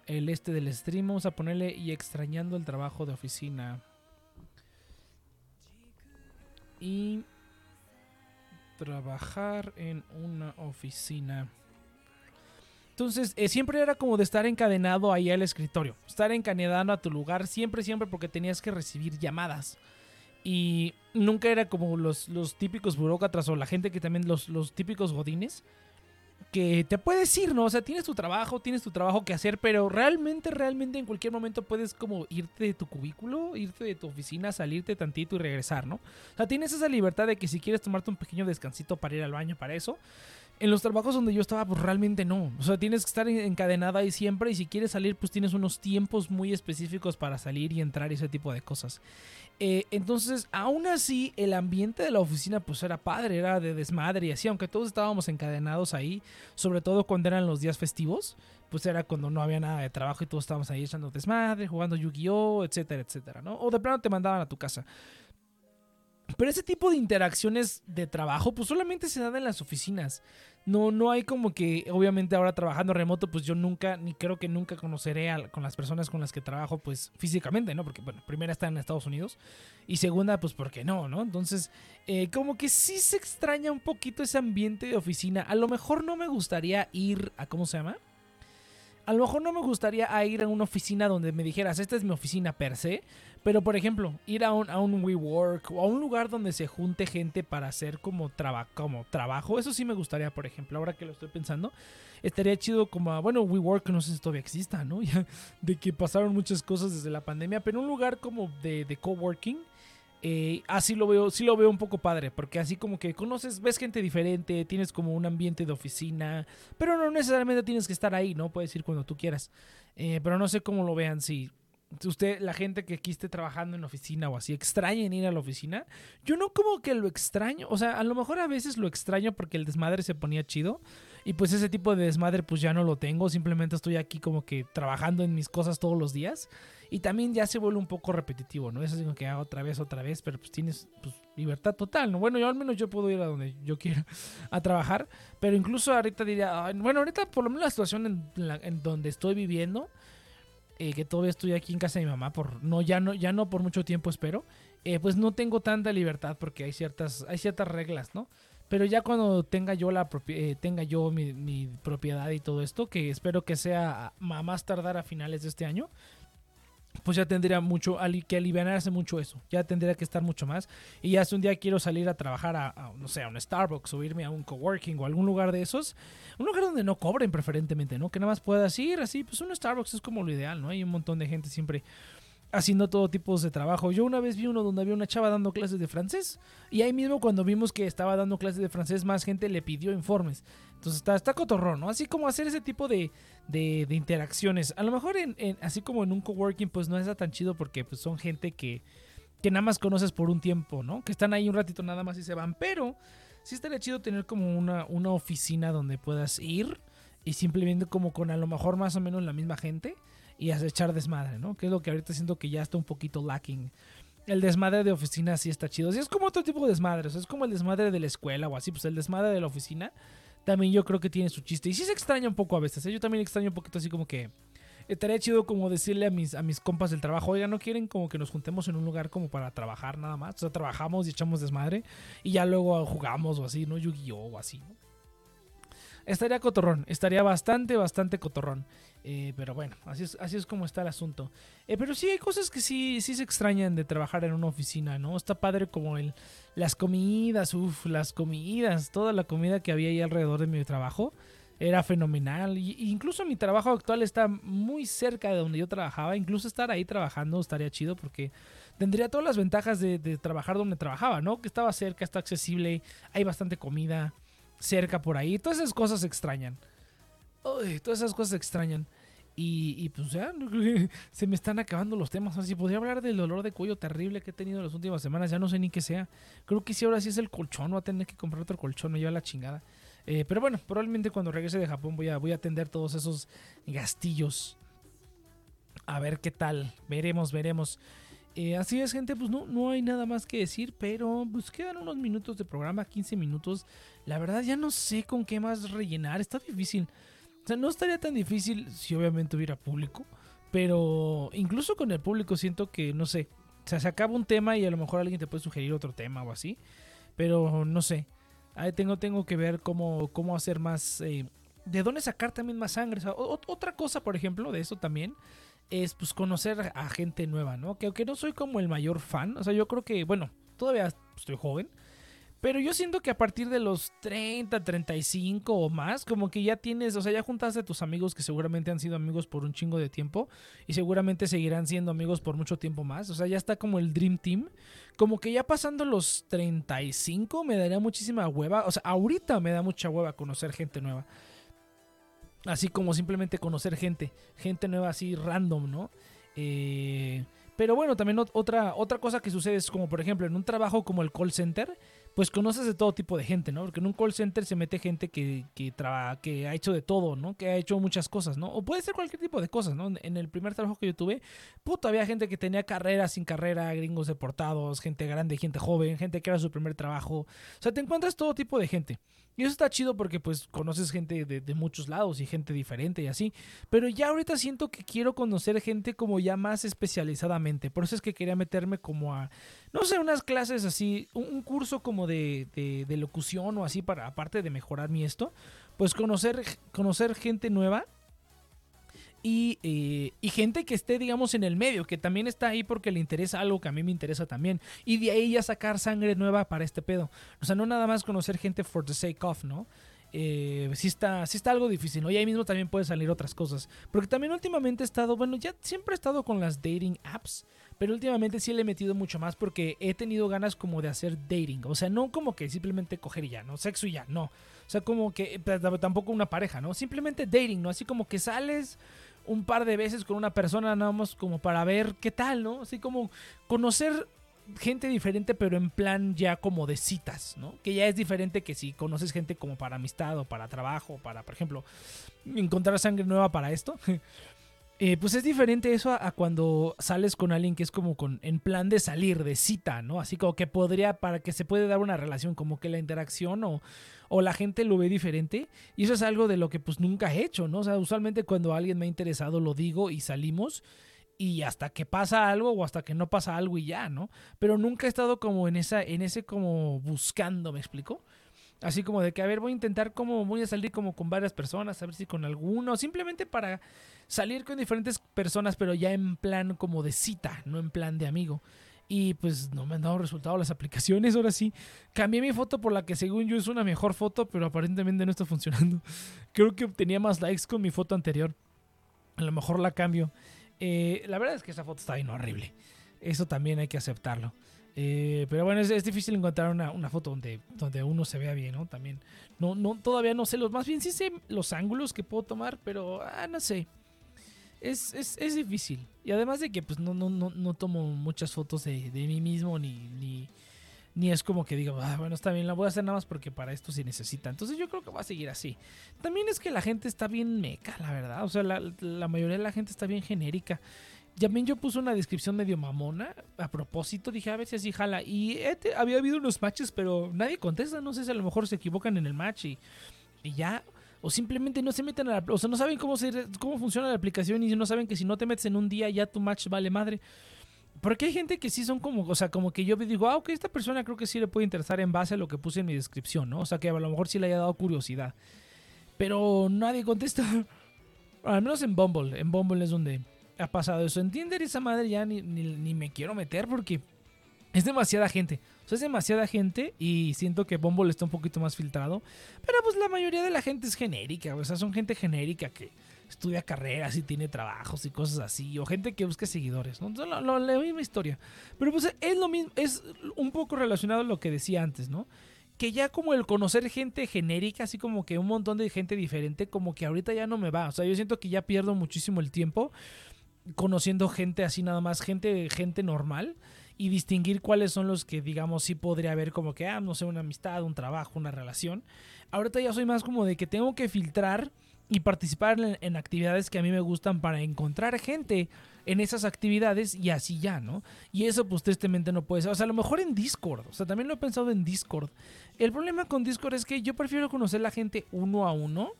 el este del stream. Vamos a ponerle y extrañando el trabajo de oficina. Y trabajar en una oficina. Entonces, eh, siempre era como de estar encadenado ahí al escritorio. Estar encadenado a tu lugar, siempre, siempre, porque tenías que recibir llamadas. Y nunca era como los, los típicos burócratas o la gente que también, los, los típicos godines, que te puedes ir, ¿no? O sea, tienes tu trabajo, tienes tu trabajo que hacer, pero realmente, realmente en cualquier momento puedes como irte de tu cubículo, irte de tu oficina, salirte tantito y regresar, ¿no? O sea, tienes esa libertad de que si quieres tomarte un pequeño descansito para ir al baño para eso, En los trabajos donde yo estaba, pues realmente no. O sea, tienes que estar en- encadenada ahí siempre y si quieres salir, pues tienes unos tiempos muy específicos para salir y entrar y ese tipo de cosas. Eh, entonces, aún así, el ambiente de la oficina pues era padre, era de desmadre y así, aunque todos estábamos encadenados ahí, sobre todo cuando eran los días festivos, pues era cuando no había nada de trabajo y todos estábamos ahí echando desmadre, jugando Yu-Gi-Oh, etcétera, etcétera, ¿no? O de plano te mandaban a tu casa. Pero ese tipo de interacciones de trabajo, pues solamente se dan en las oficinas. No, no hay como que, obviamente ahora trabajando remoto, pues yo nunca, ni creo que nunca conoceré a, con las personas con las que trabajo, pues físicamente, ¿no? Porque, bueno, primera está en Estados Unidos y segunda, pues porque no, ¿no? Entonces, eh, como que sí se extraña un poquito ese ambiente de oficina. A lo mejor no me gustaría ir a, ¿cómo se llama? A lo mejor no me gustaría ir a una oficina donde me dijeras, esta es mi oficina per se, pero por ejemplo, ir a un, a un WeWork o a un lugar donde se junte gente para hacer como, traba- como trabajo, eso sí me gustaría, por ejemplo, ahora que lo estoy pensando, estaría chido como, a- bueno, WeWork no sé si todavía exista, ¿no? Ya, de que pasaron muchas cosas desde la pandemia, pero un lugar como de, de coworking, eh, así lo veo, sí lo veo un poco padre, porque así como que conoces, ves gente diferente, tienes como un ambiente de oficina, pero no necesariamente tienes que estar ahí, ¿no? Puedes ir cuando tú quieras. Eh, pero no sé cómo lo vean, si usted, la gente que aquí esté trabajando en oficina o así, extrañen ir a la oficina. Yo no como que lo extraño, o sea, a lo mejor a veces lo extraño porque el desmadre se ponía chido. Y pues ese tipo de desmadre pues ya no lo tengo, simplemente estoy aquí como que trabajando en mis cosas todos los días. Y también ya se vuelve un poco repetitivo, ¿no? Es así como que hago otra vez, otra vez, pero pues tienes pues, libertad total, ¿no? Bueno, yo al menos yo puedo ir a donde yo quiera a trabajar, pero incluso ahorita diría, "Ay, bueno, ahorita por lo menos la situación en, la- en donde estoy viviendo, eh, que todavía estoy aquí en casa de mi mamá, por no ya no ya no por mucho tiempo espero, eh, pues no tengo tanta libertad porque hay ciertas hay ciertas reglas, ¿no? Pero ya cuando tenga yo la eh, tenga yo mi, mi propiedad y todo esto, que espero que sea a más tardar a finales de este año, pues ya tendría mucho que aliviarse mucho eso. Ya tendría que estar mucho más. Y ya si un día quiero salir a trabajar a, a, no sé, a un Starbucks o irme a un coworking o algún lugar de esos, un lugar donde no cobren preferentemente, ¿no? Que nada más puedas ir así, pues un Starbucks es como lo ideal, ¿no? Hay un montón de gente siempre haciendo todo tipo de trabajo. Yo una vez vi uno donde había una chava dando clases de francés y ahí mismo cuando vimos que estaba dando clases de francés más gente le pidió informes. Entonces está, está cotorrón, ¿no? Así como hacer ese tipo de, de, interacciones. A lo mejor en, en- así como en un coworking pues no está tan chido porque pues son gente que, que nada más conoces por un tiempo, ¿no? Que están ahí un ratito nada más y se van. Pero sí estaría chido tener como una, una oficina donde puedas ir y simplemente como con a lo mejor más o menos la misma gente y echar desmadre, ¿no? Que es lo que ahorita siento que ya está un poquito lacking. El desmadre de oficina sí está chido. Sí, es como otro tipo de desmadre. o sea, es como el desmadre de la escuela o así. Pues el desmadre de la oficina también yo creo que tiene su chiste. Y sí se extraña un poco a veces. ¿eh? Yo también extraño un poquito así como que... Estaría chido como decirle a mis, a mis compas del trabajo, oiga, ¿no quieren como que nos juntemos en un lugar como para trabajar nada más? O sea, trabajamos y echamos desmadre y ya luego jugamos o así, ¿no? Yu-Gi-Oh! o así, ¿no? Estaría cotorrón, estaría bastante, bastante cotorrón. Eh, pero bueno, así es, así es como está el asunto. Eh, pero sí hay cosas que sí, sí se extrañan de trabajar en una oficina, ¿no? Está padre como el, las comidas, uff, las comidas, toda la comida que había ahí alrededor de mi trabajo era fenomenal. Y incluso mi trabajo actual está muy cerca de donde yo trabajaba. Incluso estar ahí trabajando estaría chido porque tendría todas las ventajas de, de trabajar donde trabajaba, ¿no? Que estaba cerca, está accesible, hay bastante comida cerca por ahí. Todas esas cosas se extrañan. Todas esas cosas extrañan. Y, pues se me están acabando los temas. Así podría hablar del dolor de cuello terrible que he tenido las últimas semanas. Ya no sé ni qué sea. Creo que sí, ahora sí es el colchón. Voy a tener que comprar otro colchón. Me lleva la chingada. Eh, pero bueno, probablemente cuando regrese de Japón voy a, voy a atender todos esos gastillos. A ver qué tal. Veremos, veremos. Eh, así es, gente, pues no, no hay nada más que decir, pero pues quedan unos minutos de programa, 15 minutos. La verdad ya no sé con qué más rellenar, está difícil. O sea, no estaría tan difícil si obviamente hubiera público, pero incluso con el público siento que, no sé, o sea, se acaba un tema y a lo mejor alguien te puede sugerir otro tema o así, pero no sé. Ahí tengo, tengo que ver cómo, cómo hacer más... eh, de dónde sacar también más sangre. O sea, otra cosa, por ejemplo, de eso también es pues conocer a gente nueva, ¿no? Que aunque no soy como el mayor fan, o sea, yo creo que, bueno, todavía estoy joven, Pero yo siento que a partir de los 30, 35 o más, como que ya tienes, o sea, ya juntaste a tus amigos que seguramente han sido amigos por un chingo de tiempo y seguramente seguirán siendo amigos por mucho tiempo más. O sea, ya está como el Dream Team. Como que ya pasando los 35 me daría muchísima hueva. O sea, ahorita me da mucha hueva conocer gente nueva. Así como simplemente conocer gente. Gente nueva así random, ¿no? Eh, pero bueno, también ot- otra, otra cosa que sucede es como, por ejemplo, en un trabajo como el call center, pues conoces de todo tipo de gente, ¿no? Porque en un call center se mete gente que, que, traba- que ha hecho de todo, ¿no? Que ha hecho muchas cosas, ¿no? O puede ser cualquier tipo de cosas, ¿no? En el primer trabajo que yo tuve, puto, había gente que tenía carrera sin carrera, gringos deportados, gente grande, gente joven, gente que era su primer trabajo. O sea, te encuentras todo tipo de gente. Y eso está chido porque pues conoces gente de, de muchos lados y gente diferente y así. Pero ya ahorita siento que quiero conocer gente como ya más especializadamente. Por eso es que quería meterme como a, no sé, unas clases así, un, curso como de, de, de locución o así para, aparte de mejorar mi esto, pues conocer, conocer gente nueva. Y, eh, y gente que esté, digamos, en el medio, que también está ahí porque le interesa algo que a mí me interesa también. Y de ahí ya sacar sangre nueva para este pedo. O sea, no nada más conocer gente for the sake of, ¿no? Eh, está, sí está algo difícil, ¿no? Y ahí mismo también pueden salir otras cosas. Porque también últimamente he estado, bueno, ya siempre he estado con las dating apps, pero últimamente sí le he metido mucho más porque he tenido ganas como de hacer dating. O sea, no como que simplemente coger y ya, ¿no? Sexo y ya, no. O sea, como que pero tampoco una pareja, ¿no? Simplemente dating, ¿no? Así como que sales un par de veces con una persona nada más como para ver qué tal, ¿no? Así como conocer gente diferente, pero en plan ya como de citas, ¿no? Que ya es diferente que si conoces gente como para amistad o para trabajo, para, por ejemplo, encontrar sangre nueva para esto. Eh, pues es diferente eso a, a, cuando sales con alguien que es como con en plan de salir, de cita, ¿no? Así como que podría, para que se puede dar una relación, como que la interacción o, o la gente lo ve diferente. Y eso es algo de lo que pues nunca he hecho, ¿no? O sea, usualmente cuando alguien me ha interesado lo digo y salimos y hasta que pasa algo o hasta que no pasa algo y ya, ¿no? Pero nunca he estado como en esa, en ese como buscando, ¿me explico? Así como de que, a ver, voy a intentar como, voy a salir como con varias personas, a ver si con alguno, simplemente para salir con diferentes personas, pero ya en plan como de cita, no en plan de amigo. Y pues no me han dado resultado las aplicaciones, ahora sí. Cambié mi foto por la que según yo es una mejor foto, pero aparentemente no está funcionando. Creo que tenía más likes con mi foto anterior. A lo mejor la cambio. Eh, la verdad es que esa foto está bien horrible. Eso también hay que aceptarlo. Eh, pero bueno, es, difícil encontrar una, una, foto donde, donde uno se vea bien, ¿no? También. No, no, todavía no sé los. Más bien sí sé los ángulos que puedo tomar, pero ah, no sé. Es, es, es, difícil. Y además de que pues no, no, no, no tomo muchas fotos de, de mí mismo, ni, ni, ni, es como que digo, ah, bueno, está bien, la voy a hacer nada más porque para esto se necesita. Entonces yo creo que va a seguir así. También es que la gente está bien meca, la verdad. O sea, la, la mayoría de la gente está bien genérica. También yo puse una descripción medio mamona. A propósito, dije a ver si así jala. Y había habido unos matches, pero nadie contesta. No sé si a lo mejor se equivocan en el match y, y ya. O simplemente no se meten a la. O sea, no saben cómo, cómo funciona la aplicación y no saben que si no te metes en un día ya tu match vale madre. Porque hay gente que sí son como, o sea, como que yo digo, ah, ok, esta persona creo que sí le puede interesar en base a lo que puse en mi descripción, ¿no? O sea, que a lo mejor sí le haya dado curiosidad. Pero nadie contesta. Al menos en Bumble. En Bumble es donde ha pasado eso. En Tinder esa madre ya ni, ni, ni, me quiero meter porque es demasiada gente. O sea, es demasiada gente y siento que Bumble está un poquito más filtrado. Pero pues la mayoría de la gente es genérica. O sea, son gente genérica que estudia carreras y tiene trabajos y cosas así. O gente que busca seguidores. ¿no? Entonces, lo, la misma historia. Pero pues es lo mismo. Es un poco relacionado a lo que decía antes, ¿no? que ya como el conocer gente genérica, así como que un montón de gente diferente, como que ahorita ya no me va. O sea, yo siento que ya pierdo muchísimo el tiempo conociendo gente así nada más, gente, gente normal y distinguir cuáles son los que digamos sí podría haber como que, ah, no sé, una amistad, un trabajo, una relación. Ahorita ya soy más como de que tengo que filtrar y participar en, en, actividades que a mí me gustan para encontrar gente en esas actividades y así ya, ¿no? Y eso pues tristemente no puede ser. O sea, a lo mejor en Discord. O sea, también lo he pensado en Discord. El problema con Discord es que yo prefiero conocer la gente uno a uno.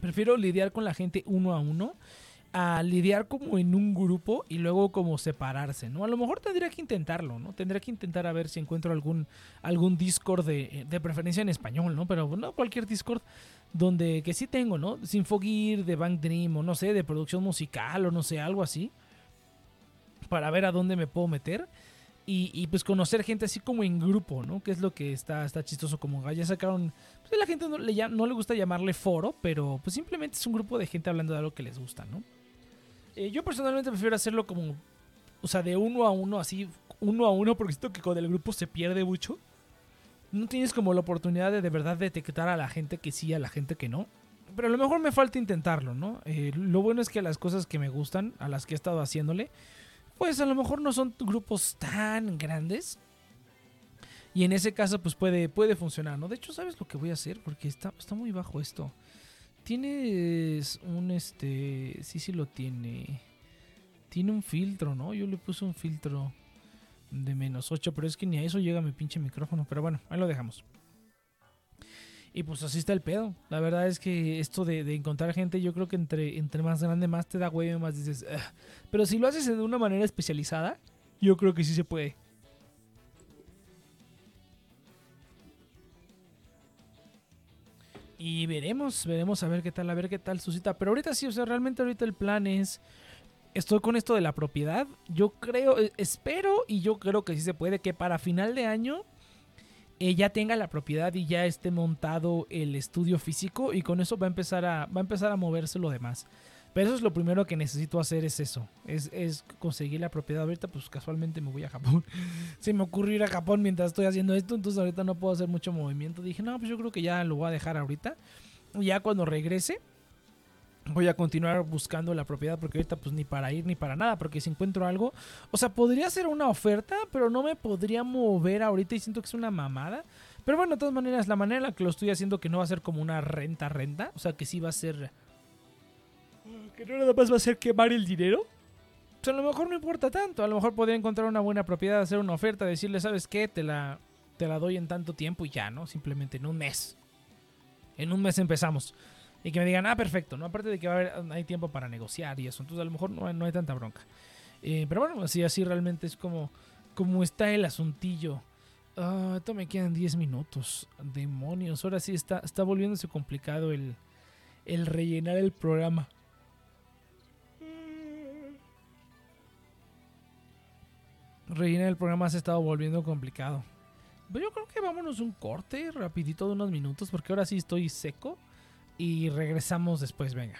Prefiero lidiar con la gente uno a uno a lidiar como en un grupo y luego como separarse, ¿no? A lo mejor tendría que intentarlo, ¿no? Tendría que intentar a ver si encuentro algún, algún Discord de, de preferencia en español, ¿no? Pero no cualquier Discord donde que sí tengo, ¿no? Sinfogear, de Bank Dream o no sé, de producción musical o no sé, algo así. Para ver a dónde me puedo meter. Y, pues conocer gente así como en grupo, ¿no? Que es lo que está, está chistoso. Como ya sacaron. Pues la gente no le, no le gusta llamarle foro, pero pues simplemente es un grupo de gente hablando de algo que les gusta, ¿no? Eh, yo personalmente prefiero hacerlo como. O sea, de uno a uno, así, uno a uno, porque siento que con el grupo se pierde mucho. No tienes como la oportunidad de de verdad detectar a la gente que sí, a la gente que no. Pero a lo mejor me falta intentarlo, ¿no? Eh, lo bueno es que las cosas que me gustan, a las que he estado haciéndole, pues a lo mejor no son grupos tan grandes. Y en ese caso, pues puede, puede funcionar, ¿no? De hecho, ¿sabes lo que voy a hacer? Porque está, está muy bajo esto. Tienes un, este... Sí, sí lo tiene. Tiene un filtro, ¿no? Yo le puse un filtro de menos 8, pero es que ni a eso llega mi pinche micrófono. Pero bueno, ahí lo dejamos. Y pues así está el pedo. La verdad es que esto de, encontrar gente, yo creo que entre, entre más grande, más te da huevo, más dices... Pero si lo haces de una manera especializada, yo creo que sí se puede. Y veremos, veremos a ver qué tal, a ver qué tal su cita. Pero ahorita sí, o sea, realmente ahorita el plan es... Estoy con esto de la propiedad. Yo creo, eh, espero y yo creo que sí se puede que para final de año eh, ya tenga la propiedad y ya esté montado el estudio físico y con eso va a empezar a, va a, empezar a moverse lo demás. Pero eso es lo primero que necesito hacer, es eso. Es, es conseguir la propiedad. Ahorita pues casualmente me voy a Japón. Se me ocurrió ir a Japón mientras estoy haciendo esto, entonces ahorita no puedo hacer mucho movimiento. Dije, no, pues yo creo que ya lo voy a dejar ahorita. Y ya cuando regrese, voy a continuar buscando la propiedad porque ahorita pues ni para ir ni para nada, porque si encuentro algo, o sea, podría ser una oferta, pero no me podría mover ahorita y siento que es una mamada. Pero bueno, de todas maneras, la manera en la que lo estoy haciendo que no va a ser como una renta renta, o sea, que sí va a ser que no nada más va a ser quemar el dinero. Pues a lo mejor no importa tanto, a lo mejor podría encontrar una buena propiedad, hacer una oferta, decirle, "¿Sabes qué? Te la te la doy en tanto tiempo y ya, ¿no? Simplemente en un mes. En un mes empezamos y que me digan, ah, perfecto, ¿no? Aparte de que va a haber, hay tiempo para negociar y eso, entonces a lo mejor no hay, no hay tanta bronca. Eh, pero bueno, así, así realmente es como, como está el asuntillo. Ah, esto me quedan 10 minutos. Demonios, ahora sí está, está volviéndose complicado el, el rellenar el programa. Reina, el programa se ha estado volviendo complicado. Pero yo creo que vámonos un corte rapidito de unos minutos porque ahora sí estoy seco y regresamos después, venga.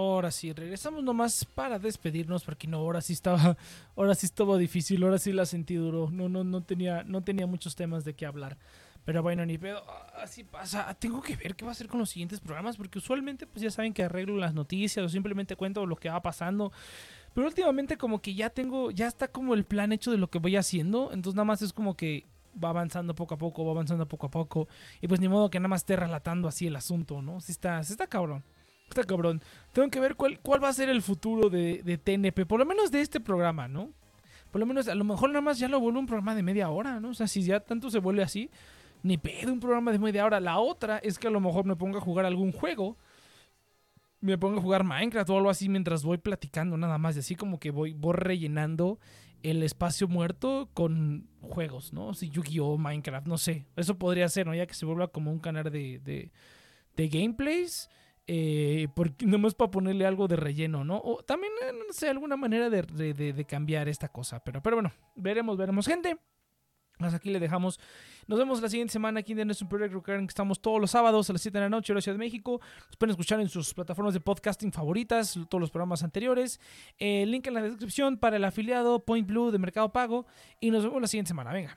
Ahora sí, regresamos nomás para despedirnos porque no, ahora sí estaba, ahora sí estaba difícil, ahora sí la sentí duro. No, no, no tenía, no tenía muchos temas de qué hablar. Pero bueno, ni pedo, así pasa. Tengo que ver qué va a hacer con los siguientes programas porque usualmente pues ya saben que arreglo las noticias o simplemente cuento lo que va pasando. Pero últimamente como que ya tengo, ya está como el plan hecho de lo que voy haciendo. Entonces nada más es como que va avanzando poco a poco, va avanzando poco a poco. Y pues ni modo que nada más esté relatando así el asunto, ¿no? Sí está, sí está cabrón. Está cabrón. Tengo que ver cuál, cuál va a ser el futuro de, de TNP, por lo menos de este programa, ¿no? Por lo menos, a lo mejor nada más ya lo vuelvo un programa de media hora, ¿no? O sea, si ya tanto se vuelve así, ni pedo un programa de media hora. La otra es que a lo mejor me ponga a jugar algún juego. Me ponga a jugar Minecraft o algo así mientras voy platicando nada más. Y así como que voy, voy rellenando el espacio muerto con juegos, ¿no? Si Yu-Gi-Oh! Minecraft, no sé. Eso podría ser, ¿no? Ya que se vuelva como un canal de, de, de gameplays. Eh, porque nomás para ponerle algo de relleno, ¿no? O también, eh, no sé, alguna manera de, cambiar esta cosa. Pero, pero bueno, veremos, veremos. Gente, hasta aquí le dejamos. Nos vemos la siguiente semana aquí en The Superior Recuerden que estamos todos los sábados a las 7 de la noche la Ciudad de México. Nos pueden escuchar en sus plataformas de podcasting favoritas, todos los programas anteriores. Eh, link en la descripción para el afiliado Point Blue de Mercado Pago. Y nos vemos la siguiente semana. Venga.